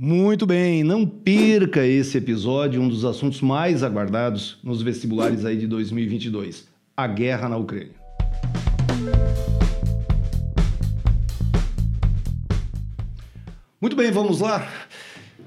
Muito bem, não perca esse episódio, um dos assuntos mais aguardados nos vestibulares aí de 2022, a guerra na Ucrânia. Muito bem, vamos lá.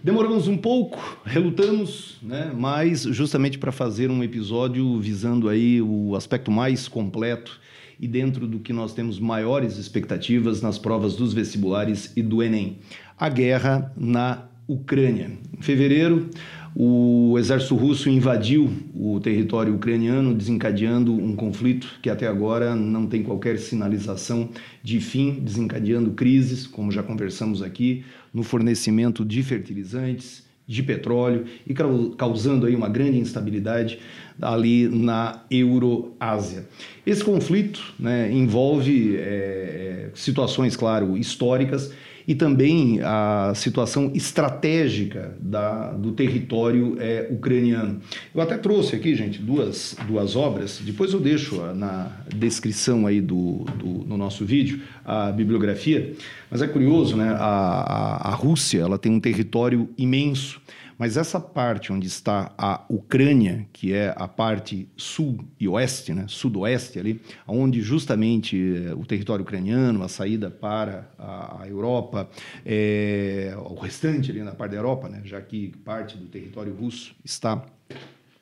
Demoramos um pouco, relutamos, né? mas justamente para fazer um episódio visando aí o aspecto mais completo e dentro do que nós temos maiores expectativas nas provas dos vestibulares e do Enem a guerra na Ucrânia. Em fevereiro, o exército russo invadiu o território ucraniano, desencadeando um conflito que até agora não tem qualquer sinalização de fim, desencadeando crises, como já conversamos aqui, no fornecimento de fertilizantes, de petróleo e causando aí uma grande instabilidade ali na Euroásia. Esse conflito né, envolve é, situações, claro, históricas e também a situação estratégica da, do território é, ucraniano. Eu até trouxe aqui, gente, duas, duas obras, depois eu deixo na descrição aí do, do no nosso vídeo a bibliografia, mas é curioso, né? A, a, a Rússia ela tem um território imenso, mas essa parte onde está a Ucrânia, que é a parte sul e oeste, né, sudoeste ali, onde justamente eh, o território ucraniano, a saída para a, a Europa, é, o restante ali na parte da Europa, né, já que parte do território russo está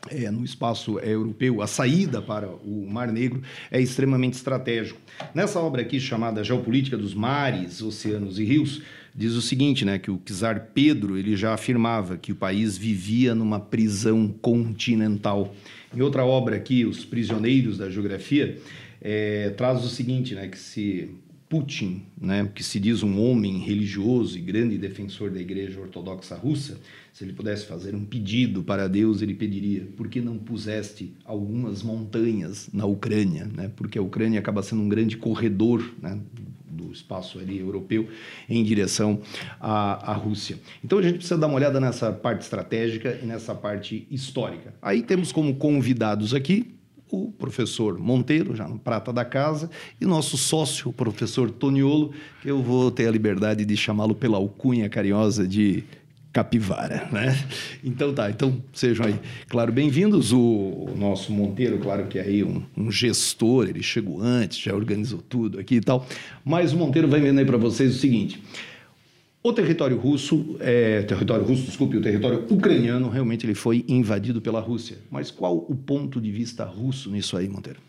é, no espaço é, europeu, a saída para o Mar Negro é extremamente estratégico. Nessa obra aqui chamada Geopolítica dos Mares, Oceanos e Rios, diz o seguinte, né, que o czar Pedro ele já afirmava que o país vivia numa prisão continental. Em outra obra aqui, Os Prisioneiros da Geografia, é, traz o seguinte, né, que se Putin, né, que se diz um homem religioso e grande defensor da Igreja Ortodoxa Russa, se ele pudesse fazer um pedido para Deus, ele pediria: por que não puseste algumas montanhas na Ucrânia? Né? Porque a Ucrânia acaba sendo um grande corredor né, do espaço ali europeu em direção à, à Rússia. Então a gente precisa dar uma olhada nessa parte estratégica e nessa parte histórica. Aí temos como convidados aqui o professor Monteiro, já no Prata da Casa, e nosso sócio, o professor Toniolo, que eu vou ter a liberdade de chamá-lo pela alcunha carinhosa de capivara, né? Então tá, então sejam aí, claro, bem-vindos. O, nosso Monteiro, claro que é aí um, um, gestor, ele chegou antes, já organizou tudo aqui e tal, mas o Monteiro vai vendo aí para vocês o seguinte. O território russo, é, território russo, desculpe, o território ucraniano realmente ele foi invadido pela Rússia. Mas qual o ponto de vista russo nisso aí, Monteiro?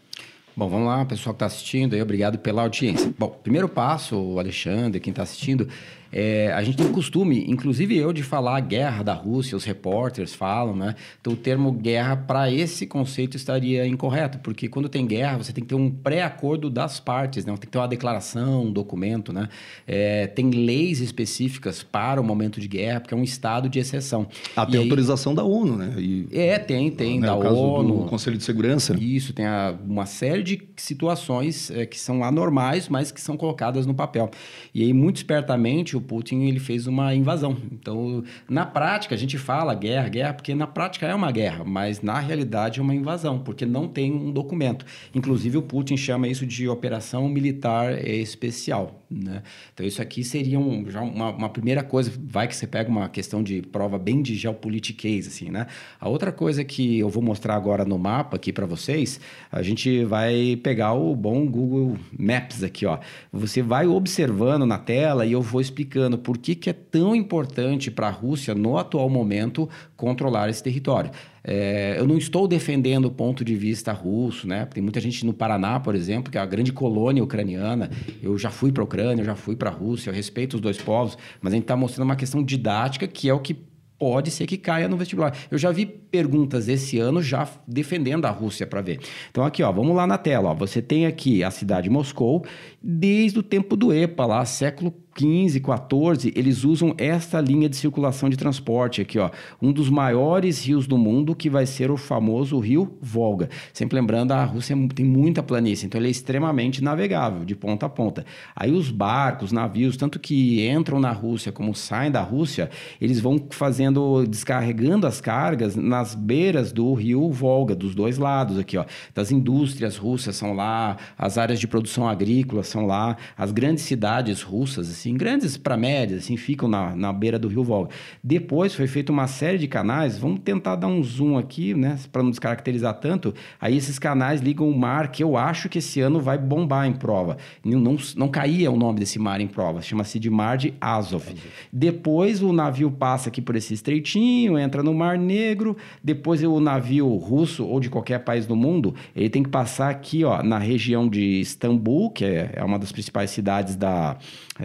Bom, vamos lá, pessoal que está assistindo aí, obrigado pela audiência. Bom, primeiro passo, Alexandre, quem está assistindo, é, a gente tem costume, inclusive eu, de falar guerra da Rússia, os repórteres falam, né? Então o termo guerra para esse conceito estaria incorreto, porque quando tem guerra você tem que ter um pré-acordo das partes, né? Tem que ter uma declaração, um documento, né? É, tem leis específicas para o momento de guerra, porque é um estado de exceção. Ah, tem autorização da ONU, né? E, é, tem, tem, né? da ONU. Do Conselho de Segurança. Isso, tem a, uma série de situações é, que são anormais, mas que são colocadas no papel. E aí, muito espertamente, o Putin ele fez uma invasão. Então, na prática, a gente fala guerra, guerra, porque na prática é uma guerra, mas na realidade é uma invasão, porque não tem um documento. Inclusive, o Putin chama isso de operação militar especial. Né? Então, isso aqui seria um, já uma, uma, primeira coisa. Vai que você pega uma questão de prova bem de geopolitiquez, assim, né? A outra coisa que eu vou mostrar agora no mapa aqui para vocês, a gente vai pegar o bom Google Maps aqui, ó. Você vai observando na tela e eu vou explicando por que, que é tão importante para a Rússia, no atual momento, controlar esse território. É, eu não estou defendendo o ponto de vista russo, né? Tem muita gente no Paraná, por exemplo, que é a grande colônia ucraniana. Eu já fui para a Ucrânia, eu já fui para a Rússia, eu respeito os dois povos, mas a gente está mostrando uma questão didática que é o que pode ser que caia no vestibular. Eu já vi perguntas esse ano já defendendo a Rússia para ver. Então aqui, ó, vamos lá na tela, ó. Você tem aqui a cidade de Moscou desde o tempo do EPA lá, século 15, 14, eles usam esta linha de circulação de transporte aqui, ó, um dos maiores rios do mundo que vai ser o famoso rio Volga. Sempre lembrando, a Rússia tem muita planície, então ele é extremamente navegável de ponta a ponta. Aí os barcos, navios, tanto que entram na Rússia como saem da Rússia, eles vão fazendo, descarregando as cargas nas beiras do rio Volga, dos dois lados aqui, ó. Das indústrias russas são lá, as áreas de produção agrícola são lá, as grandes cidades russas, assim, assim, grandes para médias, assim, ficam na, na beira do rio Volga. Depois foi feita uma série de canais, vamos tentar dar um zoom aqui, né, para não descaracterizar tanto. Aí esses canais ligam o mar, que eu acho que esse ano vai bombar em prova. Não, não, não caía o nome desse mar em prova, chama-se de Mar de Azov. Azov. Depois o navio passa aqui por esse estreitinho, entra no Mar Negro, depois o navio russo ou de qualquer país do mundo, ele tem que passar aqui, ó, na região de Istambul, que é, é uma das principais cidades da,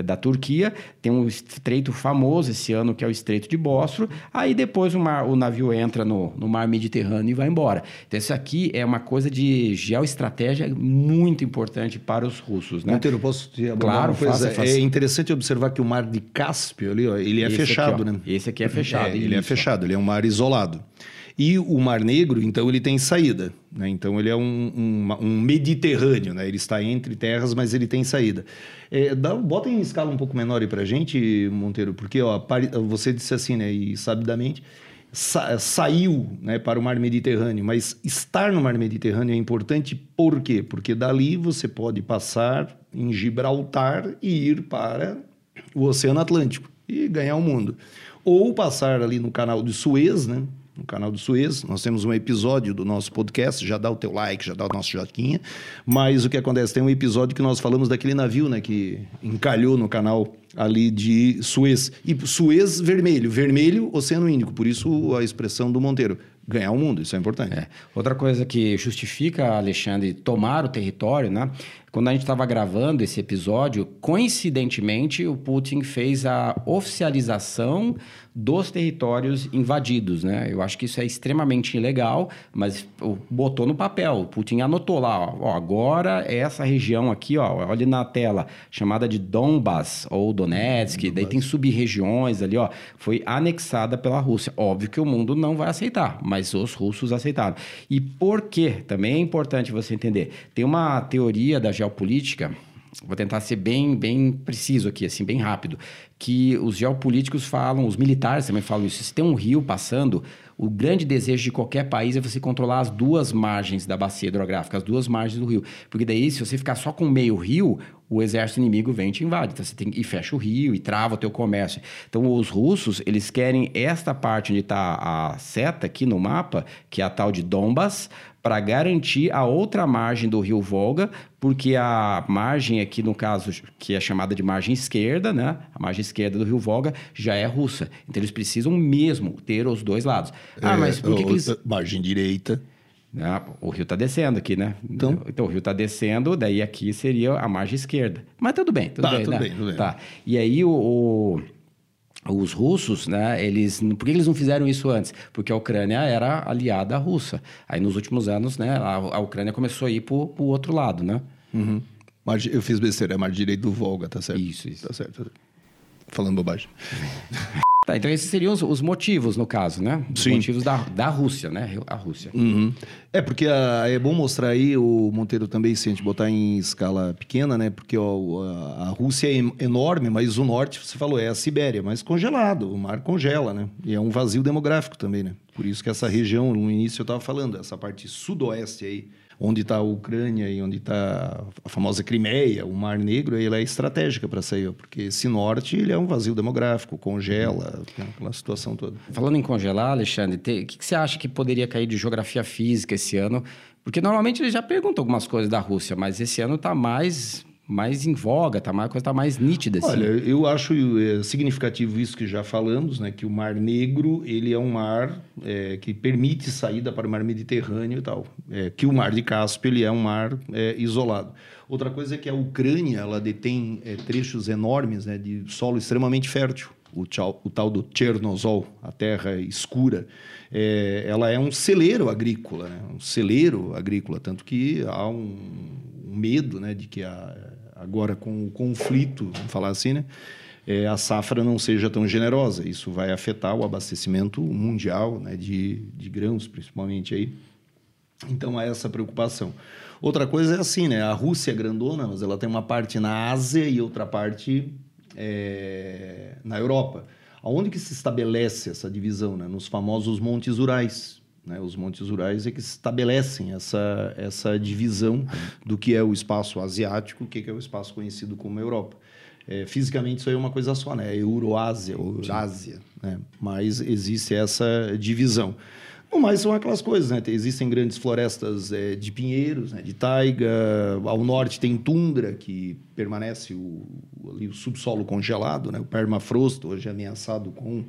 da Turquia, tem um estreito famoso esse ano, que é o Estreito de Bósforo, aí depois o, mar, o navio entra no, no mar Mediterrâneo e vai embora. Então isso aqui é uma coisa de geoestratégia muito importante para os russos, né? Monteiro, posso te claro, uma coisa? Faça, faça. É interessante observar que o mar de Cáspio ali, ó, ele é esse fechado, aqui, né? Esse aqui é fechado. É, ele é fechado, ele é um mar isolado. E o Mar Negro, então, ele tem saída. Né? Então, ele é um, um, um, Mediterrâneo. Né? Ele está entre terras, mas ele tem saída. É, dá, bota em escala um pouco menor aí para gente, Monteiro, porque ó, você disse assim, né, e sabidamente, sa saiu né, para o Mar Mediterrâneo. Mas estar no Mar Mediterrâneo é importante por quê? Porque dali você pode passar em Gibraltar e ir para o Oceano Atlântico e ganhar o mundo. Ou passar ali no canal de Suez, né? No canal do Suez. Nós temos um episódio do nosso podcast, já dá o teu like, já dá o nosso joquinha. Mas o que acontece? Tem um episódio que nós falamos daquele navio, né, que encalhou no canal ali de Suez. E Suez vermelho, vermelho, Oceano Índico, por isso a expressão do Monteiro ganhar o mundo, isso é importante. É. Outra coisa que justifica, Alexandre, tomar o território, né? Quando a gente estava gravando esse episódio, coincidentemente, o Putin fez a oficialização dos territórios invadidos, né? Eu acho que isso é extremamente ilegal, mas botou no papel. O Putin anotou lá, ó, ó agora é essa região aqui, ó, olha na tela, chamada de Donbass ou Donetsk, Donbass. daí tem sub-regiões ali, ó, foi anexada pela Rússia. Óbvio que o mundo não vai aceitar, mas os russos aceitaram. E por quê? Também é importante você entender. Tem uma teoria da geopolítica vou tentar ser bem, bem preciso aqui, assim, bem rápido, que os geopolíticos falam, os militares também falam isso. Se tem um rio passando, o grande desejo de qualquer país é você controlar as duas margens da bacia hidrográfica, as duas margens do rio. Porque daí, se você ficar só com meio rio, o exército inimigo vem e te invade. Então, você tem, e fecha o rio e trava o teu comércio. Então, os russos, eles querem esta parte onde está a seta aqui no mapa, que é a tal de Donbas, para garantir a outra margem do rio Volga, porque a margem aqui, no caso, que é chamada de margem esquerda, né? A margem esquerda do rio Volga já é russa. Então eles precisam mesmo ter os dois lados. Ah, é, mas por que, que eles... Margem direita. Ah, o rio está descendo aqui, né? Então, então o rio está descendo, daí aqui seria a margem esquerda. Mas tudo bem, tudo tá, bem. Tudo né? bem, tudo bem. Tá. E aí o, o os russos, né, eles, por que eles não fizeram isso antes? Porque a Ucrânia era aliada à Rússia. Aí nos últimos anos, né, a, a Ucrânia começou a ir para o outro lado, né? Uhum. Eu fiz besteira, é mar direito do Volga, tá certo? Isso, isso. Tá certo. Falando bobagem. Tá, então esses seriam os, os, motivos, no caso, né? Os Sim. motivos da, da Rússia, né? A Rússia. Uhum. É, porque a, é bom mostrar aí, o Monteiro também, se a gente botar em escala pequena, né? Porque ó, a, a, Rússia é enorme, mas o norte, você falou, é a Sibéria, mas congelado, o mar congela, né? E é um vazio demográfico também, né? Por isso que essa região, no início eu estava falando, essa parte sudoeste aí, onde está a Ucrânia e onde está a famosa Crimeia, o Mar Negro, ela é estratégica para sair, porque esse norte ele é um vazio demográfico, congela, né, aquela situação toda. Falando em congelar, Alexandre, o que, que você acha que poderia cair de geografia física esse ano? Porque normalmente ele já pergunta algumas coisas da Rússia, mas esse ano está mais mais em voga, tá mais, a coisa está mais nítida. Assim. Olha, eu acho é, significativo isso que já falamos, né? Que o Mar Negro ele é um mar é, que permite saída para o Mar Mediterrâneo e tal. É, que o Mar de Cáspio ele é um mar é, isolado. Outra coisa é que a Ucrânia ela detém é, trechos enormes né, de solo extremamente fértil. O, tchau, o tal do Chernozol, a terra escura, é, ela é um celeiro agrícola, né? um celeiro agrícola, tanto que há um, um medo né, de que a, agora com o conflito, vamos falar assim, né? É, a safra não seja tão generosa. Isso vai afetar o abastecimento mundial né, de, de grãos, principalmente aí. Então há essa preocupação. Outra coisa é assim, né? A Rússia é grandona, mas ela tem uma parte na Ásia e outra parte é, na Europa. Aonde que se estabelece essa divisão? Né? Nos famosos Montes Urais. Né? Os Montes Urais é que estabelecem essa, essa divisão do que é o espaço asiático, o que é o espaço conhecido como Europa. É, fisicamente isso aí é uma coisa só, né? É Euroásia, Eurásia, né? Mas existe essa divisão. O mais são aquelas coisas, né? Existem grandes florestas é, de pinheiros, né? de taiga. Ao norte tem tundra, que permanece o, ali, o subsolo congelado, né? O permafrost, hoje ameaçado com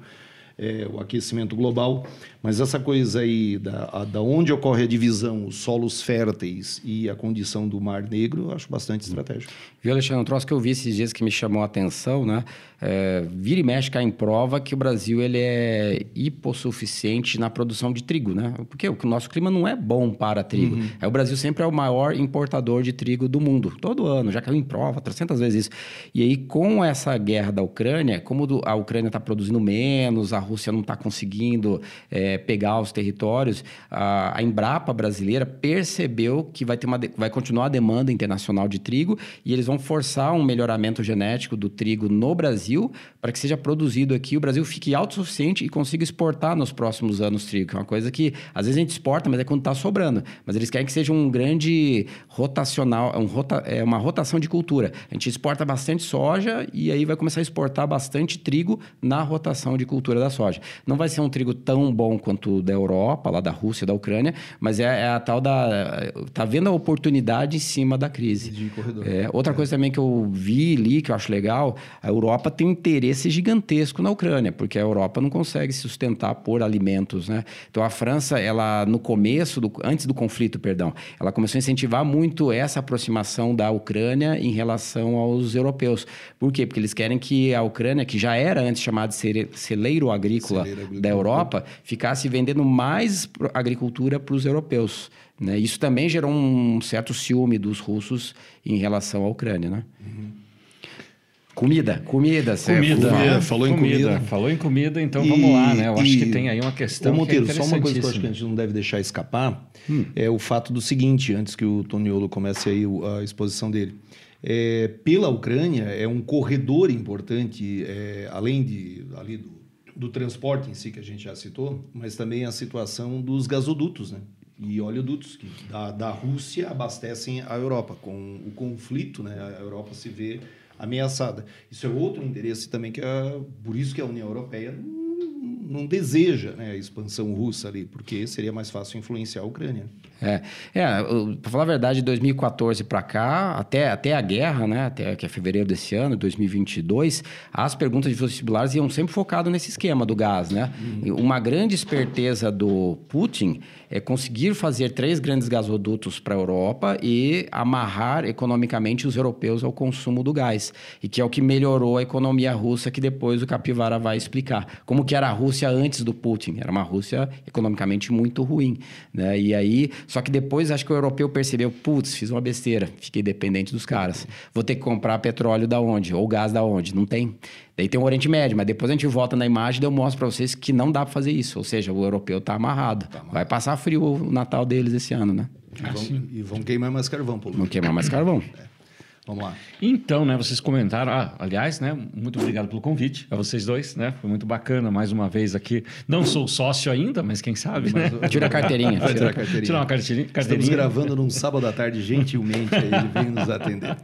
é, o aquecimento global. Mas essa coisa aí da, a, da onde ocorre a divisão, os solos férteis e a condição do Mar Negro, eu acho bastante estratégico. Viu, Alexandre? Um troço que eu vi esses dias que me chamou a atenção, né? É, vira e mexe cá em prova que o Brasil ele é hipossuficiente na produção de trigo, né? Porque o nosso clima não é bom para trigo. Uhum. É, o Brasil sempre é o maior importador de trigo do mundo, todo ano, já caiu em prova 300 vezes isso. E aí, com essa guerra da Ucrânia, como a Ucrânia está produzindo menos, a Rússia não está conseguindo é, pegar os territórios, a, a, Embrapa brasileira percebeu que vai, ter uma, vai continuar a demanda internacional de trigo e eles vão forçar um melhoramento genético do trigo no Brasil Brasil para que seja produzido aqui, o Brasil fique autossuficiente e consiga exportar nos próximos anos trigo, que é uma coisa que às vezes a gente exporta, mas é quando está sobrando. Mas eles querem que seja um grande rotacional, um rota, é uma rotação de cultura. A gente exporta bastante soja e aí vai começar a exportar bastante trigo na rotação de cultura da soja. Não vai ser um trigo tão bom quanto o da Europa, lá da Rússia, da Ucrânia, mas é, é a tal da. Tá vendo a oportunidade em cima da crise. De corredor. É, outra coisa também que eu vi ali, que eu acho legal, a Europa tem um interesse gigantesco na Ucrânia, porque a Europa não consegue se sustentar por alimentos, né? Então a França, ela no começo, do, antes do conflito, perdão, ela começou a incentivar muito essa aproximação da Ucrânia em relação aos europeus. Por quê? Porque eles querem que a Ucrânia, que já era antes chamada de celeiro agrícola, agrícola da Europa, ficasse vendendo mais agricultura para os europeus. Né? Isso também gerou um certo ciúme dos russos em relação à Ucrânia, né? Uhum. Comida, comida, certo? Comida, comida. falou comida. em comida. Falou em comida, então e, vamos lá, né? Eu e, acho que tem aí uma questão. Ô, Monteiro, que é só uma coisa que eu acho que a gente não deve deixar escapar hum. é o fato do seguinte, antes que o Toniolo comece aí a exposição dele. É, pela Ucrânia é um corredor importante, é, além de, ali do, do transporte em si, que a gente já citou, mas também a situação dos gasodutos, né? e oleodutos que da, da Rússia abastecem a Europa. Com o conflito, né, a Europa se vê ameaçada. Isso é outro interesse também que é por isso que a União Europeia não deseja né, a expansão russa ali, porque seria mais fácil influenciar a Ucrânia. É, é para falar a verdade, de 2014 para cá, até, até a guerra, né, até que é fevereiro desse ano, 2022, as perguntas de vestibulares iam sempre focado nesse esquema do gás, né? Uma grande esperteza do Putin é conseguir fazer três grandes gasodutos para a Europa e amarrar economicamente os europeus ao consumo do gás, e que é o que melhorou a economia russa, que depois o Capivara vai explicar. Como que era a Rússia antes do Putin? Era uma Rússia economicamente muito ruim, né? E aí, só que depois acho que o europeu percebeu, putz, fiz uma besteira, fiquei dependente dos caras. Vou ter que comprar petróleo da onde? Ou gás da onde? Não tem. Daí tem o Oriente Médio, mas depois a gente volta na imagem e eu mostro para vocês que não dá para fazer isso. Ou seja, o europeu está amarrado. tá amarrado. Vai passar frio o Natal deles esse ano, né? E vão, e vão queimar mais carvão, Paulo. Vão queimar mais carvão. É. Vamos lá. Então, né, vocês comentaram, ah, aliás, né, muito obrigado pelo convite a vocês dois, né? Foi muito bacana mais uma vez aqui. Não sou sócio ainda, mas quem sabe, né? Tira a carteirinha. Tira a carteirinha. Tira uma carteirinha. carteirinha. Estamos gravando num sábado à tarde, gentilmente, aí ele veio nos atender.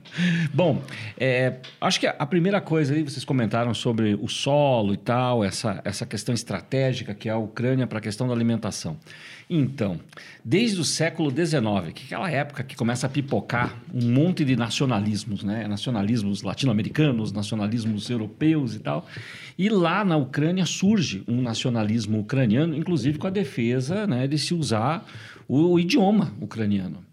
Bom, é, acho que a primeira coisa aí, vocês comentaram sobre o solo e tal, essa, essa questão estratégica que é a Ucrânia para a questão da alimentação. Então, desde o século XIX, que é aquela época que começa a pipocar um monte de nacionalismos, né? nacionalismos latino-americanos, nacionalismos europeus e tal. E lá na Ucrânia surge um nacionalismo ucraniano, inclusive com a defesa né, de se usar o, idioma ucraniano.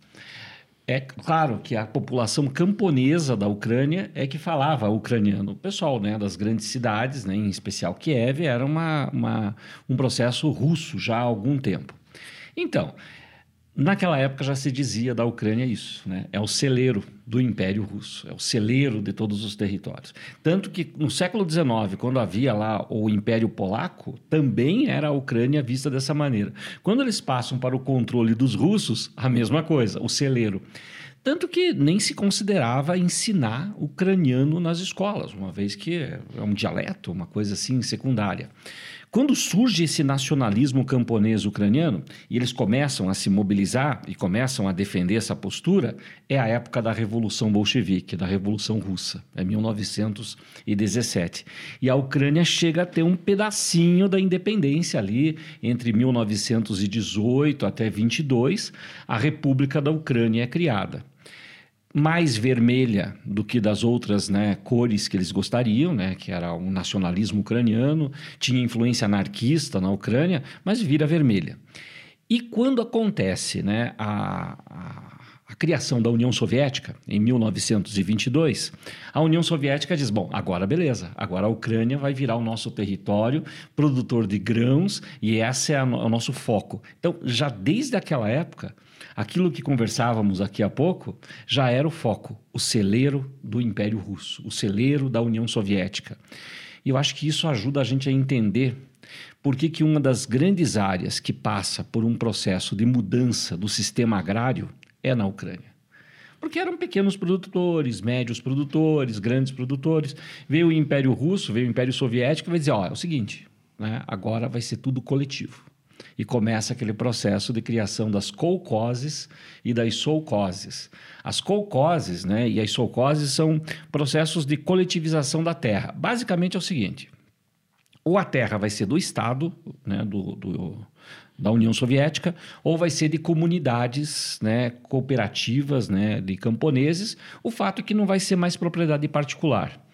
É claro que a população camponesa da Ucrânia é que falava ucraniano. O pessoal né, das grandes cidades, né, em especial Kiev, era uma, uma, um processo russo já há algum tempo. Então, naquela época já se dizia da Ucrânia isso, né? É o celeiro do Império Russo, é o celeiro de todos os territórios. Tanto que no século XIX, quando havia lá o Império Polaco, também era a Ucrânia vista dessa maneira. Quando eles passam para o controle dos russos, a mesma coisa, o celeiro. Tanto que nem se considerava ensinar ucraniano nas escolas, uma vez que é um dialeto, uma coisa assim secundária. Quando surge esse nacionalismo camponês ucraniano e eles começam a se mobilizar e começam a defender essa postura, é a época da Revolução Bolchevique, da Revolução Russa, é 1917. E a Ucrânia chega a ter um pedacinho da independência ali entre 1918 até 22, a República da Ucrânia é criada mais vermelha do que das outras né, cores que eles gostariam, né, que era o nacionalismo ucraniano, tinha influência anarquista na Ucrânia, mas vira vermelha. E quando acontece né, a, a, a criação da União Soviética, em 1922, a União Soviética diz: bom, agora beleza, agora a Ucrânia vai virar o nosso território produtor de grãos e esse é o nosso foco. Então, já desde aquela época, Aquilo que conversávamos aqui há pouco já era o foco, o celeiro do Império Russo, o celeiro da União Soviética. E eu acho que isso ajuda a gente a entender por que, que uma das grandes áreas que passa por um processo de mudança do sistema agrário é na Ucrânia. Porque eram pequenos produtores, médios produtores, grandes produtores. Veio o Império Russo, veio o Império Soviético e vai dizer: ó, é o seguinte, né, agora vai ser tudo coletivo e começa aquele processo de criação das colcoses e das solcoses. As colcoses né, e as solcoses são processos de coletivização da terra. Basicamente é o seguinte: ou a terra vai ser do Estado, né, do, do da União Soviética, ou vai ser de comunidades né, cooperativas né, de camponeses. O fato é que não vai ser mais propriedade particular.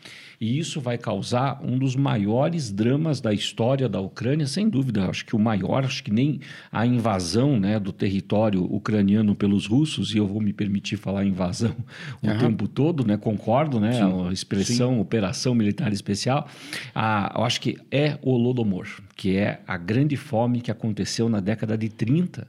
E isso vai causar um dos maiores dramas da história da Ucrânia, sem dúvida. Acho que o maior, acho que nem a invasão né, do território ucraniano pelos russos, e eu vou me permitir falar invasão o tempo todo, né? concordo, né? Sim, a expressão sim. operação militar especial. Ah, eu acho que é o Holodomor, que é a grande fome que aconteceu na década de 30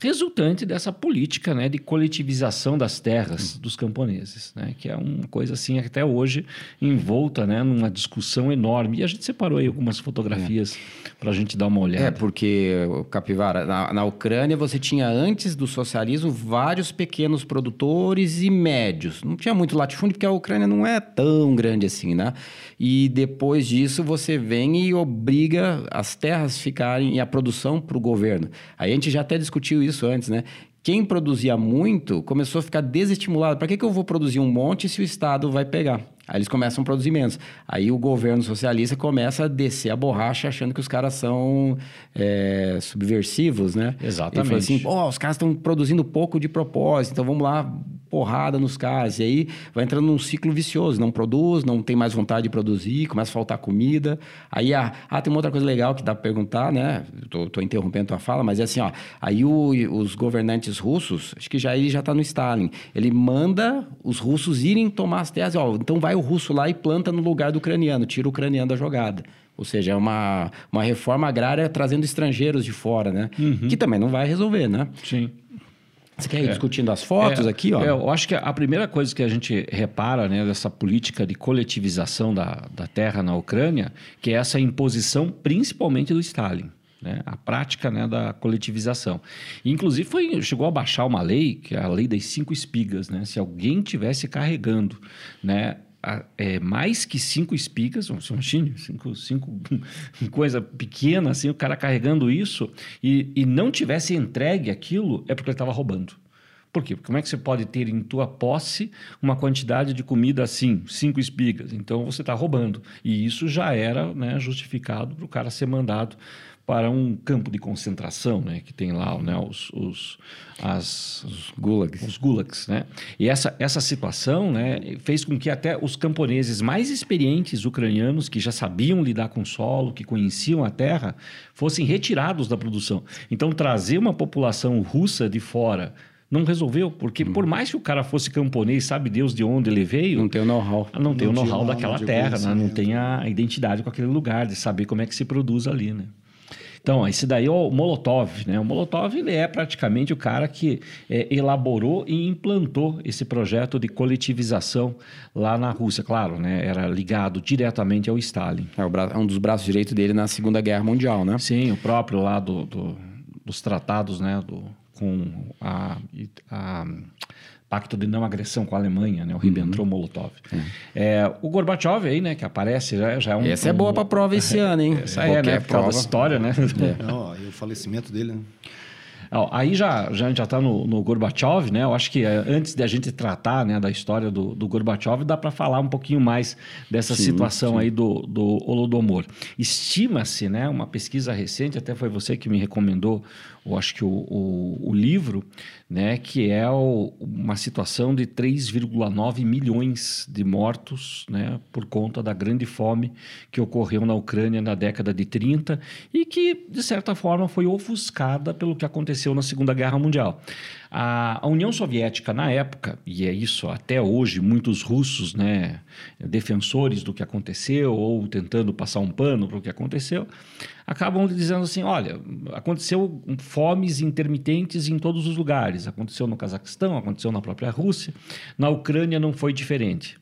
resultante dessa política né, de coletivização das terras dos camponeses, né, que é uma coisa assim até hoje envolta né, numa discussão enorme. E a gente separou aí algumas fotografias é. para a gente dar uma olhada. É, porque, Capivara, na, na Ucrânia você tinha antes do socialismo vários pequenos produtores e médios. Não tinha muito latifúndio porque a Ucrânia não é tão grande assim, né? E depois disso você vem e obriga as terras ficarem e a produção para o governo. Aí a gente já até discutiu isso antes, né? Quem produzia muito começou a ficar desestimulado. Para que, que eu vou produzir um monte se o Estado vai pegar? Aí eles começam a produzir menos. Aí o governo socialista começa a descer a borracha achando que os caras são é, subversivos, né? Exatamente. Ele falou assim, oh, os caras estão produzindo pouco de propósito, então vamos lá porrada nos caras. E aí vai entrando num ciclo vicioso. Não produz, não tem mais vontade de produzir, começa a faltar comida. Aí, ah, ah tem uma outra coisa legal que dá para perguntar, né? Tô, tô interrompendo tua fala, mas é assim, ó. Aí o, os governantes russos, acho que já ele já tá no Stalin. Ele manda os russos irem tomar as terras. Ó, então vai o russo lá e planta no lugar do ucraniano, tira o ucraniano da jogada. Ou seja, é uma, uma reforma agrária trazendo estrangeiros de fora, né? Uhum. Que também não vai resolver, né? Sim. Você quer ir é. discutindo as fotos é, aqui? Ó? É, eu acho que a primeira coisa que a gente repara né, dessa política de coletivização da, da terra na Ucrânia, que é essa imposição principalmente do Stalin. Né, a prática né, da coletivização. Inclusive, foi, chegou a baixar uma lei, que é a lei das cinco espigas. Né? Se alguém tivesse carregando né, é, mais que cinco espigas, imagine, cinco, cinco coisa pequena, assim, o cara carregando isso e, e não tivesse entregue aquilo, é porque ele estava roubando. Por quê? Porque como é que você pode ter em tua posse uma quantidade de comida assim, cinco espigas? Então você está roubando. E isso já era né, justificado para o cara ser mandado para um campo de concentração, né, que tem lá né, os, os, as, os gulags. Os gulags né? E essa, essa situação né, fez com que até os camponeses mais experientes ucranianos, que já sabiam lidar com o solo, que conheciam a terra, fossem retirados da produção. Então, trazer uma população russa de fora não resolveu, porque por mais que o cara fosse camponês, sabe Deus de onde ele veio, não tem o know-how, não tem o know-how daquela terra, né? não tem a identidade com aquele lugar, de saber como é que se produz ali, né? Então, esse daí é o Molotov, né? O Molotov ele é praticamente o cara que é, elaborou e implantou esse projeto de coletivização lá na Rússia. Claro, né? Era ligado diretamente ao Stalin. É, é um dos braços direitos dele na Segunda Guerra Mundial, né? Sim, o próprio lá do, do dos tratados, né? Do, com a, a pacto de não agressão com a Alemanha, né? O Ribbentrop-Molotov. Uhum. É, o Gorbachev aí, né? Que aparece já, já é um... Essa é boa para prova esse ano, hein? Essa é, né? Por causa da história, né? É. Não, e o falecimento dele, né? Aí já, já, já está no, no Gorbachev, né? Eu acho que é, antes de a gente tratar né, da história do, do Gorbachev, dá para falar um pouquinho mais dessa sim, situação sim. aí do, do Holodomor. Estima-se, né? Uma pesquisa recente, até foi você que me recomendou eu acho que o, o, o livro, né, que é o, uma situação de 3,9 milhões de mortos né, por conta da grande fome que ocorreu na Ucrânia na década de 30 e que, de certa forma, foi ofuscada pelo que aconteceu na Segunda Guerra Mundial. A, a, União Soviética, na época, e é isso até hoje, muitos russos, né, defensores do que aconteceu ou tentando passar um pano para o que aconteceu, acabam dizendo assim: olha, aconteceu fomes intermitentes em todos os lugares. Aconteceu no Cazaquistão, aconteceu na própria Rússia, na Ucrânia não foi diferente.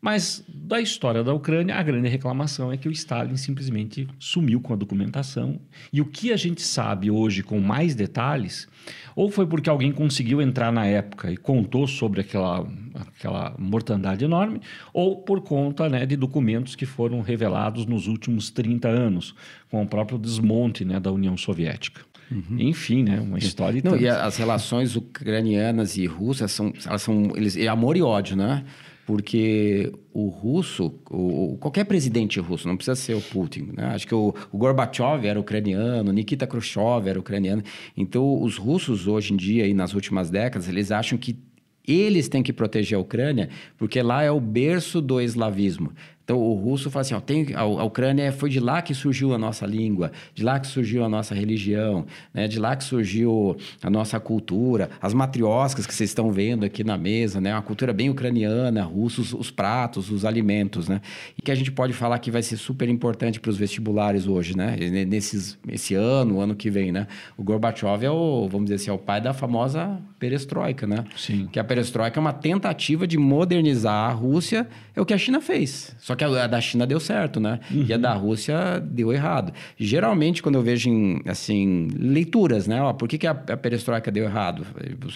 Mas da história da Ucrânia, a grande reclamação é que o Stalin simplesmente sumiu com a documentação. E o que a gente sabe hoje com mais detalhes, ou foi porque alguém conseguiu entrar na época e contou sobre aquela, aquela mortandade enorme, ou por conta né, de documentos que foram revelados nos últimos 30 anos, com o próprio desmonte né, da União Soviética. Uhum. Enfim, né? Uma história. Não, e as relações ucranianas e russas são, elas são eles, é amor e ódio, né? Porque o russo, o, qualquer presidente russo, não precisa ser o Putin, né? acho que o, o Gorbachev era ucraniano, Nikita Khrushchev era ucraniano. Então, os russos hoje em dia, e nas últimas décadas, eles acham que eles têm que proteger a Ucrânia, porque lá é o berço do eslavismo. Então, o russo fala assim: ó, tem, a, a, Ucrânia foi de lá que surgiu a nossa língua, de lá que surgiu a nossa religião, né? de lá que surgiu a nossa cultura, as matrioscas que vocês estão vendo aqui na mesa, né? uma cultura bem ucraniana, russos, os pratos, os alimentos, né? E que a gente pode falar que vai ser super importante para os vestibulares hoje, né? Nesses, esse ano, ano que vem, né? O Gorbachev é o, vamos dizer assim, é o pai da famosa perestroika, né? Sim. Que a perestroika é uma tentativa de modernizar a Rússia, é o que a China fez. Só que a da China deu certo, né? Uhum. E a da Rússia deu errado. Geralmente, quando eu vejo em, assim, leituras, né? Ó, por que, que a, a perestroika deu errado?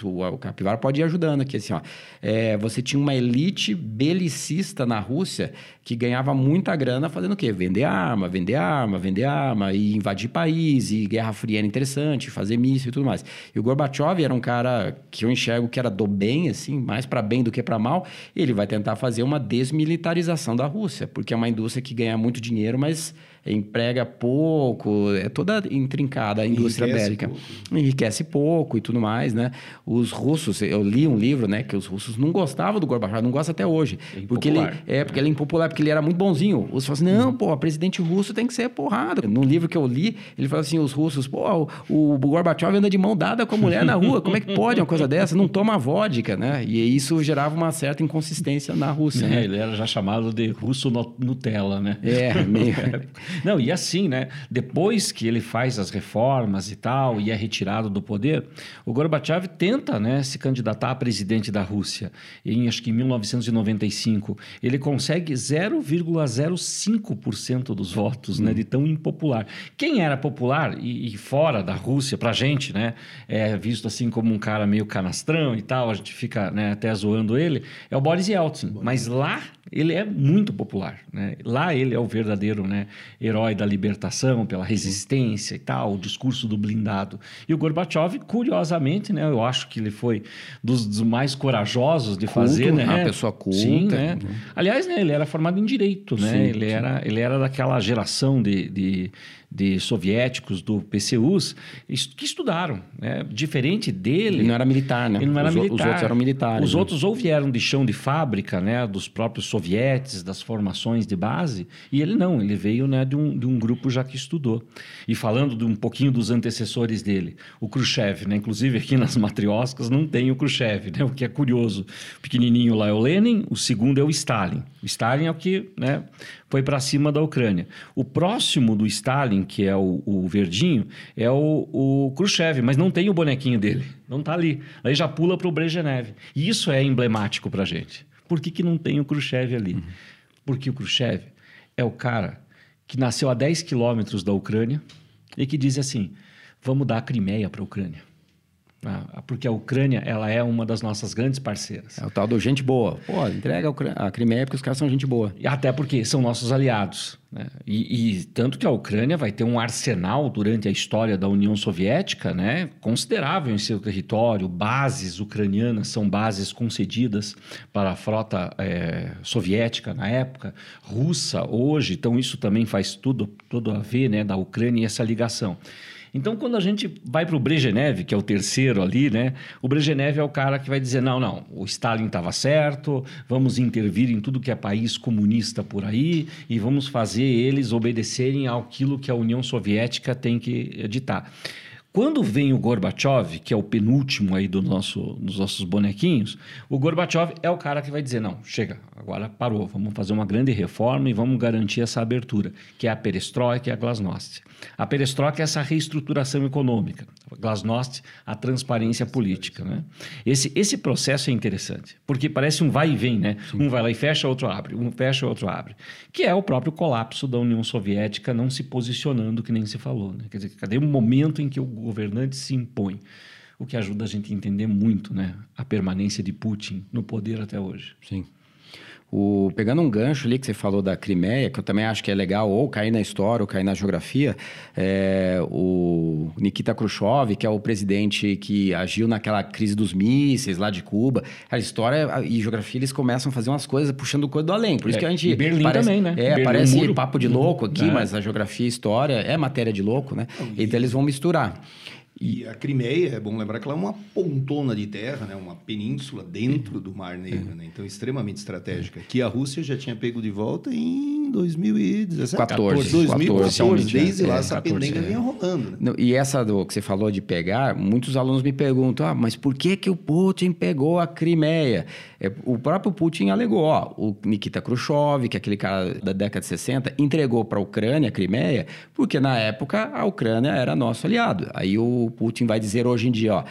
O, o Capivara pode ir ajudando aqui, assim, ó. É, você tinha uma elite belicista na Rússia que ganhava muita grana fazendo o quê? Vender arma, vender arma, vender arma, e invadir país, e Guerra Fria era interessante, fazer míssil e tudo mais. E o Gorbachev era um cara que eu enxergo que era do bem, assim, mais para bem do que para mal. Ele vai tentar fazer uma desmilitarização da Rússia, porque é uma indústria que ganha muito dinheiro, mas emprega pouco, é toda intrincada a indústria Enriquece bélica. Pouco. Enriquece pouco e tudo mais, né? Os russos, eu li um livro, né, que os russos não gostavam do Gorbachev, não gostam até hoje. É porque ele é porque ele é impopular, porque ele era muito bonzinho. Os falam assim: "Não, hum. pô, presidente russo tem que ser porrada". No livro que eu li, ele fala assim: "Os russos, pô, o, o Gorbachev anda de mão dada com a mulher na rua, como é que pode uma coisa dessa? Não toma vodka, né?" E isso gerava uma certa inconsistência na Rússia, é, né? ele era já chamado de russo Nutella, né? É, meio Não, e assim, né? Depois que ele faz as reformas e tal, e é retirado do poder, o Gorbachev tenta né, se candidatar a presidente da Rússia. Em acho que em 1995. Ele consegue 0,05% dos votos, hum. né? De tão impopular. Quem era popular e, e fora da Rússia, pra gente, né? É visto assim como um cara meio canastrão e tal, a gente fica né, até zoando ele, é o Boris Yeltsin. Mas lá ele é muito popular. Né? Lá ele é o verdadeiro né, herói da libertação, pela resistência e tal, o discurso do blindado. E o Gorbachev, curiosamente, né, eu acho que ele foi dos, dos mais corajosos de culto, fazer. Né? Uma pessoa culta. Sim, né? Uhum. Aliás, né, ele era formado em Direito. Né? Sim, ele, sim. Era, ele era daquela geração de, de de soviéticos do PCUs que estudaram. Né? Diferente dele. Ele não era militar, né? Ele não era os, militar. Os outros eram militares. Os né? outros ou vieram de chão de fábrica, né? Dos próprios sovietes, das formações de base. E ele não, ele veio né, de, um, de um grupo já que estudou. E falando de um pouquinho dos antecessores dele, o Khrushchev, né? Inclusive aqui nas matrioscas não tem o Khrushchev, né? O que é curioso. O pequenininho lá é o Lenin, o segundo é o Stalin. O Stalin é o que né, foi para cima da Ucrânia. O próximo do Stalin, que é o, o verdinho, é o, o, Khrushchev, mas não tem o bonequinho dele. Não está ali. Aí já pula para o Brezhnev. E isso é emblemático para a gente. Por que, que não tem o Khrushchev ali? Uhum. Porque o Khrushchev é o cara que nasceu a 10 quilômetros da Ucrânia e que diz assim: vamos dar a Crimeia para a Ucrânia. Ah, porque a Ucrânia ela é uma das nossas grandes parceiras. É o tal do gente boa. Pô, entrega a Crimeia porque os caras são gente boa. E até porque são nossos aliados. Né? E, e, tanto que a Ucrânia vai ter um arsenal durante a história da União Soviética né, considerável em seu território. Bases ucranianas são bases concedidas para a frota é, soviética na época, russa hoje. Então isso também faz tudo, tudo a ver né, da Ucrânia e essa ligação. Então, quando a gente vai para o Brezhnev, que é o terceiro ali, né? O Brezhnev é o cara que vai dizer: não, não, o Stalin estava certo, vamos intervir em tudo que é país comunista por aí e vamos fazer eles obedecerem àquilo que a União Soviética tem que ditar. Quando vem o Gorbachev, que é o penúltimo aí do nosso, dos nossos bonequinhos, o Gorbachev é o cara que vai dizer: não, chega, agora parou, vamos fazer uma grande reforma e vamos garantir essa abertura, que é a perestroika e a glasnost. A perestroika é essa reestruturação econômica, a glasnost, a transparência política. Né? Esse, esse processo é interessante, porque parece um vai e vem, né? Um vai lá e fecha, outro abre, um fecha, outro abre. Que é o próprio colapso da União Soviética não se posicionando, que nem se falou. Né? Quer dizer, cadê o momento em que o governante se impõe, o que ajuda a gente a entender muito né, a permanência de Putin no poder até hoje. Sim. O, pegando um gancho ali que você falou da Crimeia, que eu também acho que é legal ou cair na história ou cair na geografia, é, o Nikita Khrushchev, que é o presidente que agiu naquela crise dos mísseis lá de Cuba. A história e geografia eles começam a fazer umas coisas puxando coisa do além. Por isso é, que a gente. Berlim parece, também, né? É, Berlim, parece muro. papo de louco aqui, é. mas a geografia e história é matéria de louco, né? Então eles vão misturar. E a Crimeia, é bom lembrar que ela é uma pontona de terra, né? uma península dentro do Mar Negro, né? então extremamente estratégica, que a Rússia já tinha pego de volta em 2017. 14. 2014, desde lá é, essa 14, pendenga é. vinha rolando. Né? Não, e essa do que você falou de pegar, muitos alunos me perguntam, ah, mas por que, que o Putin pegou a Crimeia? É, o próprio Putin alegou, ó, o Nikita Khrushchev, que é aquele cara da década de 60, entregou para a Ucrânia a Crimeia, porque na época a Ucrânia era nosso aliado. Aí o Putin vai dizer hoje em dia, ó,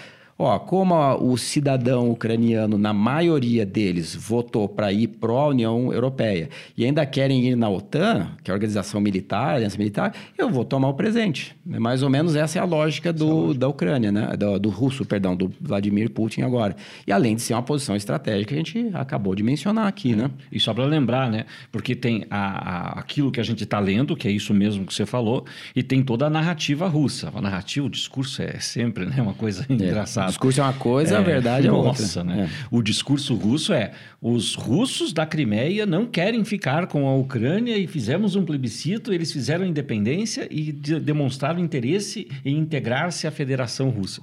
Ó, como o cidadão ucraniano, na maioria deles, votou para ir para a União Europeia e ainda querem ir na OTAN, que é a organização militar, aliança militar, eu vou tomar o presente. É mais ou menos essa é a lógica do, é a lógica. da Ucrânia, né? Do, do, russo, perdão, do Vladimir Putin agora. E além de ser uma posição estratégica que a gente acabou de mencionar aqui, né? E só para lembrar, né? Porque tem a, a, aquilo que a gente está lendo, que é isso mesmo que você falou, e tem toda a narrativa russa. A narrativa, o discurso é sempre né, uma coisa é. engraçada discurso é uma coisa, é, a verdade é outra. Nossa, né? É. O discurso russo é: os russos da Crimeia não querem ficar com a Ucrânia e fizemos um plebiscito, eles fizeram independência e de, demonstraram interesse em integrar-se à Federação Russa.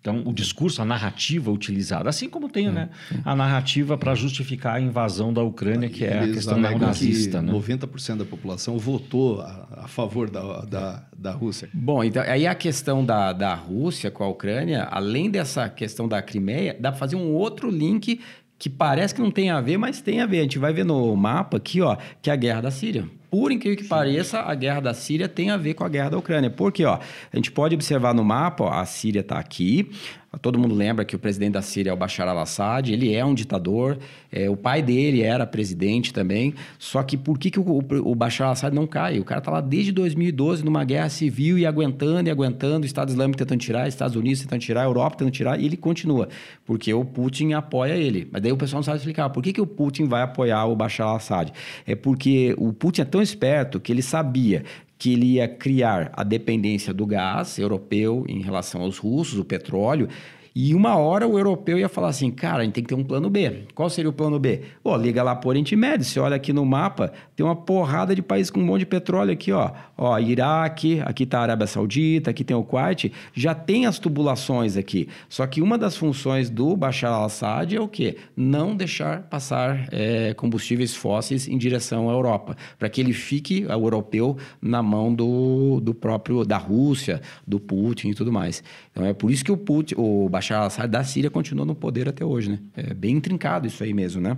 Então, o discurso, a narrativa utilizada, assim como tem é, né, a narrativa para justificar a invasão da Ucrânia, que é a questão nazista. Né? 90% da população votou a, a favor da, da, da, Rússia. Bom, então aí a questão da, da Rússia com a Ucrânia, além dessa questão da Crimeia, dá para fazer um outro link que parece que não tem a ver, mas tem a ver. A gente vai ver no mapa aqui, ó, que é a guerra da Síria por incrível que pareça, a guerra da Síria tem a ver com a guerra da Ucrânia. Porque, ó, a gente pode observar no mapa, ó, a Síria está aqui, Todo mundo lembra que o presidente da Síria é o Bashar al-Assad, ele é um ditador, é, o pai dele era presidente também. Só que por que, que o, o Bashar al-Assad não cai? O cara está lá desde 2012 numa guerra civil e aguentando e aguentando, o Estado Islâmico tentando tirar, Estados Unidos tentando tirar, Europa tentando tirar, e ele continua, porque o Putin apoia ele. Mas daí o pessoal não sabe explicar por que, que o Putin vai apoiar o Bashar al-Assad. É porque o Putin é tão esperto que ele sabia que ele ia criar a dependência do gás europeu em relação aos russos, o petróleo, e uma hora o europeu ia falar assim, cara, a gente tem que ter um plano B. Qual seria o plano B? Pô, liga lá para o Oriente Médio. Você olha aqui no mapa, tem uma porrada de países com um monte de petróleo aqui, ó. Ó, Iraque, aqui está a Arábia Saudita, aqui tem o Kuwait. Já tem as tubulações aqui. Só que uma das funções do Bashar al-Assad é o quê? Não deixar passar é, combustíveis fósseis em direção à Europa. Para que ele fique, o europeu, na mão do, do próprio, da Rússia, do Putin e tudo mais. Então é por isso que o Putin, o Bashar al-Assad da Síria continua no poder até hoje, né? É bem intrincado isso aí mesmo, né?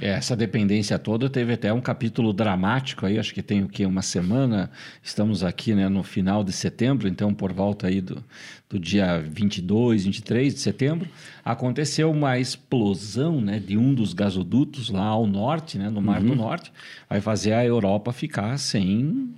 É, essa dependência toda teve até um capítulo dramático aí, acho que tem o que uma semana, estamos aqui né, no final de setembro, então por volta aí do, do dia 22, 23 de setembro, aconteceu uma explosão né, de um dos gasodutos lá ao norte, né, no Mar uhum. do Norte, vai fazer a Europa ficar sem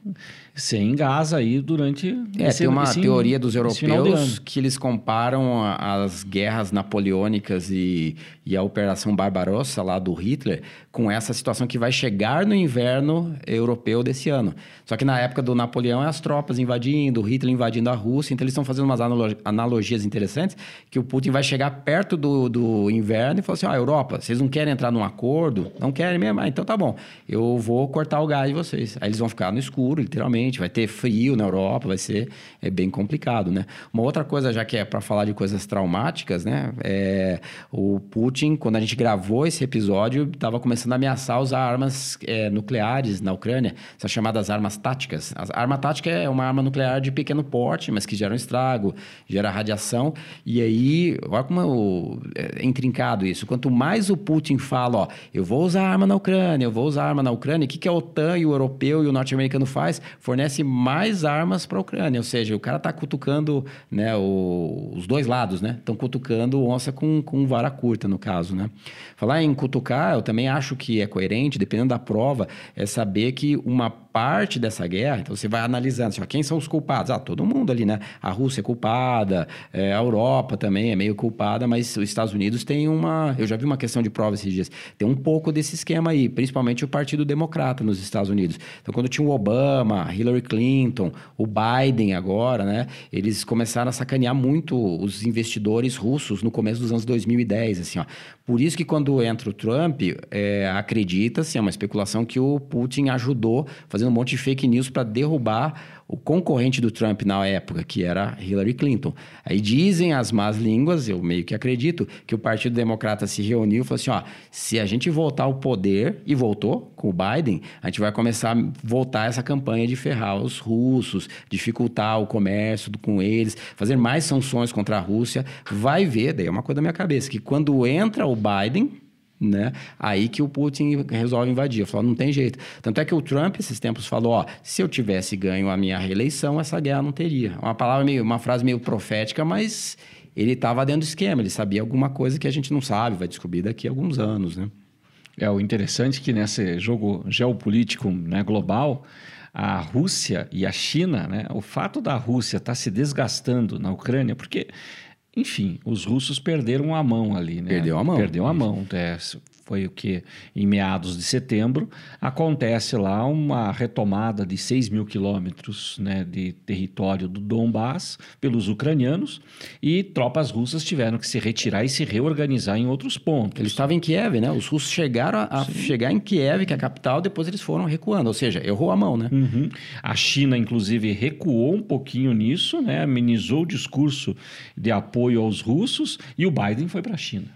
em Gaza aí durante. É, esse, tem uma esse- teoria dos europeus que eles comparam as guerras napoleônicas e, e a Operação Barbarossa lá do Hitler com essa situação que vai chegar no inverno europeu desse ano. Só que na época do Napoleão é as tropas invadindo, Hitler invadindo a Rússia, então eles estão fazendo umas analo- analogias interessantes que o Putin vai chegar perto do, do inverno e falar assim, ó, Europa, vocês não querem entrar num acordo? Não querem mesmo? Ah, então tá bom, eu vou cortar o gás de vocês. Aí eles vão ficar no escuro, literalmente, vai ter frio na Europa, vai ser é bem complicado, né? Uma outra coisa, já que é para falar de coisas traumáticas, né? É, o Putin, quando a gente gravou esse episódio, estava começando a ameaçar usar armas é, nucleares na Ucrânia, essas chamadas armas táticas. A arma tática é uma arma nuclear de pequeno porte, mas que gera um estrago, gera radiação. E aí, olha como é, o- é intrincado isso. Quanto mais o Putin fala, ó, eu vou usar arma na Ucrânia, eu vou usar arma na Ucrânia, o que, que a OTAN e o europeu e o norte-americano faz? Fornece mais armas para a Ucrânia. Ou seja, o cara está cutucando né, o- os dois lados, né? Estão cutucando onça com, com vara curta, no caso, né? Falar em cutucar, eu também acho que é coerente, dependendo da prova, é saber que uma parte dessa guerra, então você vai analisando, assim, ó, quem são os culpados? Ah, todo mundo ali, né? A Rússia é culpada, é, a Europa também é meio culpada, mas os Estados Unidos tem uma... Eu já vi uma questão de prova esses dias. Tem um pouco desse esquema aí, principalmente o Partido Democrata nos Estados Unidos. Então, quando tinha o Obama, Hillary Clinton, o Biden agora, né? Eles começaram a sacanear muito os investidores russos no começo dos anos 2010, assim, ó. Por isso que quando entra o Trump, é, acredita-se, é uma especulação que o Putin ajudou fazendo um monte de fake news para derrubar o concorrente do Trump na época, que era Hillary Clinton. Aí dizem as más línguas, eu meio que acredito, que o Partido Democrata se reuniu e falou assim: ó, se a gente voltar ao poder, e voltou com o Biden, a gente vai começar a voltar essa campanha de ferrar os russos, dificultar o comércio com eles, fazer mais sanções contra a Rússia. Vai ver, daí é uma coisa da minha cabeça, que quando entra o Biden, né? Aí que o Putin resolve invadir. Falou, não tem jeito. Tanto é que o Trump, esses tempos, falou: ó, se eu tivesse ganho a minha reeleição, essa guerra não teria. Uma palavra meio, uma frase meio profética, mas ele estava dentro do esquema, ele sabia alguma coisa que a gente não sabe, vai descobrir daqui a alguns anos, né? É o interessante que nesse jogo geopolítico né, global, a Rússia e a China, né, o fato da Rússia estar se desgastando na Ucrânia, porque, enfim, os russos perderam a mão ali, né? Perdeu a mão. Perdeu a mão. É, foi o que em meados de setembro acontece lá uma retomada de 6 mil quilômetros né, de território do Donbass pelos ucranianos e tropas russas tiveram que se retirar e se reorganizar em outros pontos. Eles estavam em Kiev, né? Os russos chegaram a, a chegar em Kiev, que é a capital, depois eles foram recuando. Ou seja, errou a mão, né? Uhum. A China, inclusive, recuou um pouquinho nisso, né? amenizou o discurso de apoio aos russos e o Biden foi para a China.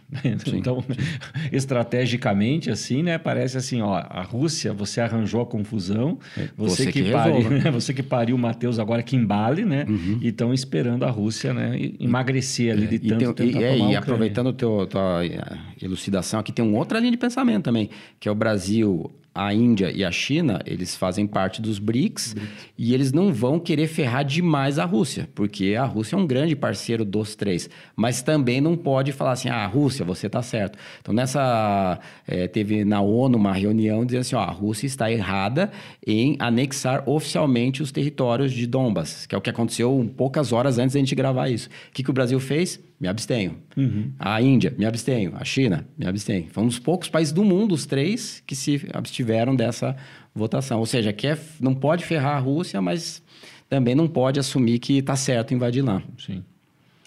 Então, estrategicamente, assim, né? parece assim: ó, a Rússia, você arranjou a confusão, você, você que, que pariu, né? você que pariu o Matheus agora que embale, né? E estão esperando a Rússia né? emagrecer ali de E, tanto tem- e- tentar é, e aproveitando a tua, tua elucidação aqui, tem uma outra linha de pensamento também, que é o Brasil, a Índia e a China, eles fazem parte dos BRICS, e eles não vão querer ferrar demais a Rússia, porque a Rússia é um grande parceiro dos três, mas também não pode falar assim, ah, Rússia, você tá certo. Então nessa, eh, teve na ONU uma reunião dizendo assim, ó, a Rússia está errada em anexar oficialmente os territórios de Donbas, que é o que aconteceu poucas horas antes da gente gravar isso. O que, que o Brasil fez? Me abstenho. A Índia, me abstenho. A China, me abstenho. Foi um dos poucos países do mundo, os três, que se abstiveram dessa votação. Ou seja, quer, não pode ferrar a Rússia, mas também não pode assumir que está certo invadir lá. Sim.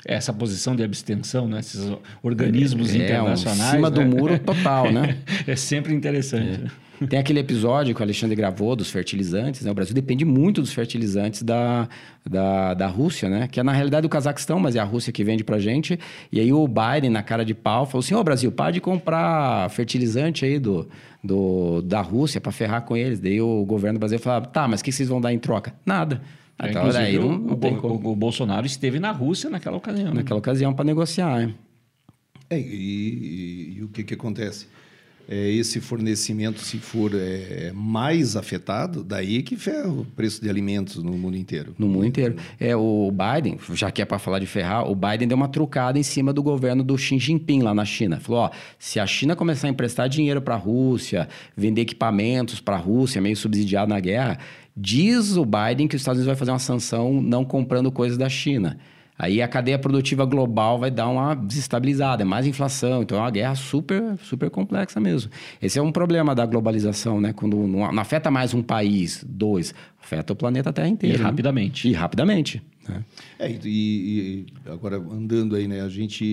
Essa posição de abstenção, né? esses organismos É, um internacionais. em cima do né? muro total, né? é sempre interessante. né? Tem aquele episódio que o Alexandre gravou dos fertilizantes, né? O Brasil depende muito dos fertilizantes da, da, da Rússia, né? Que é na realidade o Cazaquistão, mas é a Rússia que vende pra gente. E aí o Biden, na cara de pau, falou assim: Ô Brasil, para de comprar fertilizante aí do, do, da Rússia pra ferrar com eles. Daí o governo do Brasil falou: tá, mas o que vocês vão dar em troca? Nada. É, Então, inclusive, daí não, o, não o- como. o Bolsonaro esteve na Rússia naquela ocasião. né? Naquela ocasião para negociar, né? É, e, e- e o que, que acontece? É, esse fornecimento, se for é, mais afetado, daí que ferra o preço de alimentos no mundo inteiro. No mundo inteiro. É, o Biden, já que é para falar de ferrar, o Biden deu uma trucada em cima do governo do Xi Jinping lá na China. Falou: ó, se a China começar a emprestar dinheiro para a Rússia, vender equipamentos para a Rússia, meio subsidiado na guerra, Diz o Biden que os Estados Unidos vai fazer uma sanção não comprando coisas da China. Aí a cadeia produtiva global vai dar uma desestabilizada, é mais inflação. Então é uma guerra super, super complexa mesmo. Esse é um problema da globalização, né? Quando não, afeta mais um país, dois, afeta o planeta Terra inteiro. E né? rapidamente. E rapidamente. Né? É, e, e, agora andando aí, né? A gente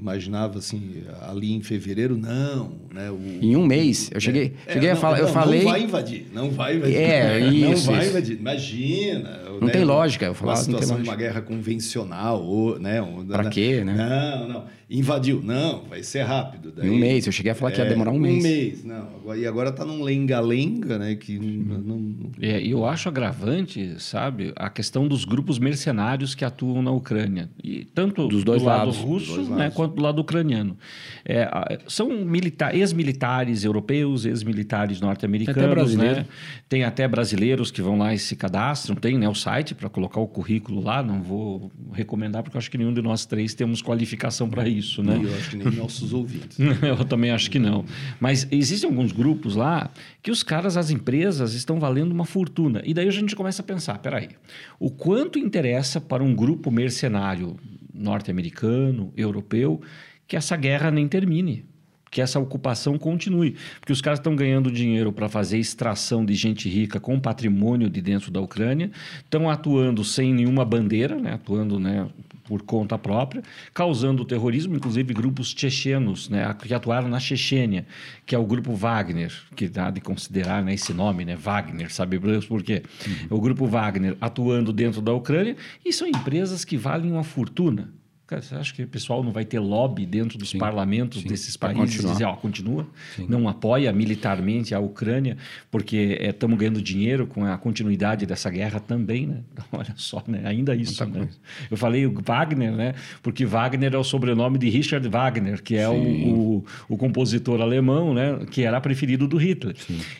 imaginava assim, ali em fevereiro, não, né? O, em um mês. Eu cheguei, é, cheguei é, a falar, não, eu falei. Não vai invadir, não vai invadir. É, isso. Não vai isso. invadir. Imagina. Não né, tem lógica, eu falava. Uma situação não de uma guerra convencional, ou, né? Pra quê, né? Não, não. Invadiu. Não, vai ser rápido. Daí, um mês. Eu cheguei a falar que ia demorar um mês. Um mês, não. E agora tá num lenga-lenga, né? Que não, não... É, eu acho agravante, sabe, a questão dos grupos mercenários que atuam na Ucrânia. E tanto Dos dois do lado lados. russo Dos dois né, lados. quanto do lado ucraniano. É, são milita- ex-militares europeus, ex-militares norte-americanos. até brasileiro. Né? Tem até brasileiros que vão lá e se cadastram. Tem né, o site para colocar o currículo lá. Não vou recomendar, porque eu acho que nenhum de nós três temos qualificação para isso. Né? E eu acho que nem nossos ouvintes. Eu também acho que não. Mas existem alguns grupos lá que os caras, as empresas, estão valendo uma fortuna. E daí a gente começa a pensar: peraí, o quanto interessa para um grupo mercenário norte-americano, europeu, que essa guerra nem termine? Que essa ocupação continue. Porque os caras estão ganhando dinheiro para fazer extração de gente rica com patrimônio de dentro da Ucrânia, estão atuando sem nenhuma bandeira, né? atuando né, por conta própria, causando terrorismo, inclusive grupos chechenos, né, que atuaram na Chechênia, que é o grupo Wagner, que dá de considerar né, esse nome, né, Wagner, sabe por quê? O grupo Wagner atuando dentro da Ucrânia, e são empresas que valem uma fortuna. Cara, você acha que o pessoal não vai ter lobby dentro dos parlamentos desses pra países? continuar. Dizer, ó, continua, não apoia militarmente a Ucrânia, porque estamos ganhando dinheiro com a continuidade dessa guerra também, né? Olha só, né? ainda isso. Né? Eu falei o Wagner, né? porque Wagner é o sobrenome de Richard Wagner, que é o, o, o compositor alemão, né? que era preferido do Hitler.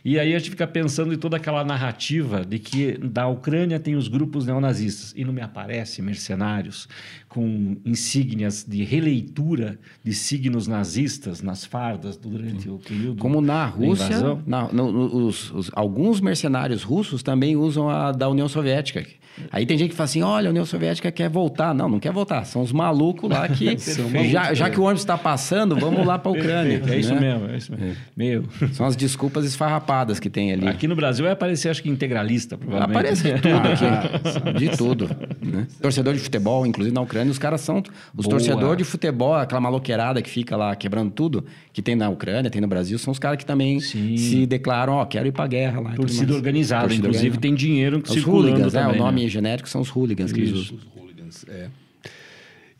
E aí a gente fica pensando em toda aquela narrativa de que da Ucrânia tem os grupos neonazistas, e não me aparece mercenários com insígnias de releitura de signos nazistas nas fardas durante o período Como na Rússia, na- no- no- os- os- alguns mercenários russos também usam a da União Soviética. Aí tem gente que fala assim: olha, a União Soviética quer voltar. Não, não quer voltar. São os malucos lá que. já, já que o ônibus está passando, vamos lá para a Ucrânia. É isso né? mesmo, é isso mesmo. Meu. São as desculpas esfarrapadas que tem ali. Aqui no Brasil vai aparecer, acho que integralista, provavelmente. Aparece de tudo aqui. De tudo. né? Torcedor de futebol, inclusive na Ucrânia, os caras são. Os Boa. torcedores de futebol, aquela maloqueirada que fica lá quebrando tudo, que tem na Ucrânia, tem no Brasil, são os caras que também Sim. se declaram, ó, quero ir pra guerra lá. Torcida organizada, Torcida inclusive organizada. tem dinheiro Os circulando hooligans, né? também, O nome né? Genérico são os hooligans que eles usam. Os hooligans, é.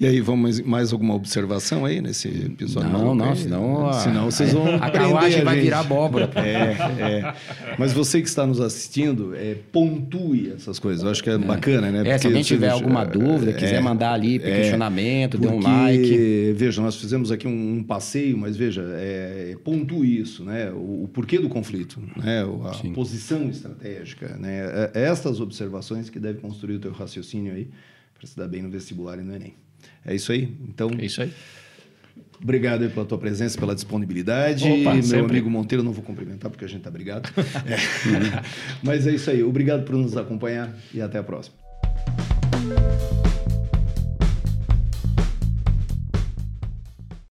E aí, vamos mais alguma observação aí nesse episódio? Não, não, aí? senão a- senão vocês vão A carruagem vai virar abóbora. É, é. Mas você que está nos assistindo, é, pontue essas coisas. Eu acho que é, bacana, né? É, se Porque alguém tiver alguma dúvida, quiser é, mandar ali é, questionamento, dê um porque, like. Veja, nós fizemos aqui um, um passeio, mas veja, é, pontue isso, né? O, o porquê do conflito, né? A posição estratégica, né? É- é Estas observações que devem construir o teu raciocínio aí para se dar bem no vestibular e no Enem. É isso aí? Então, É isso aí. Obrigado pela tua presença, pela disponibilidade. Opa, Meu sempre. amigo Monteiro, não vou cumprimentar porque a gente tá brigado. É. Mas é isso aí. Obrigado por nos acompanhar e até a próxima.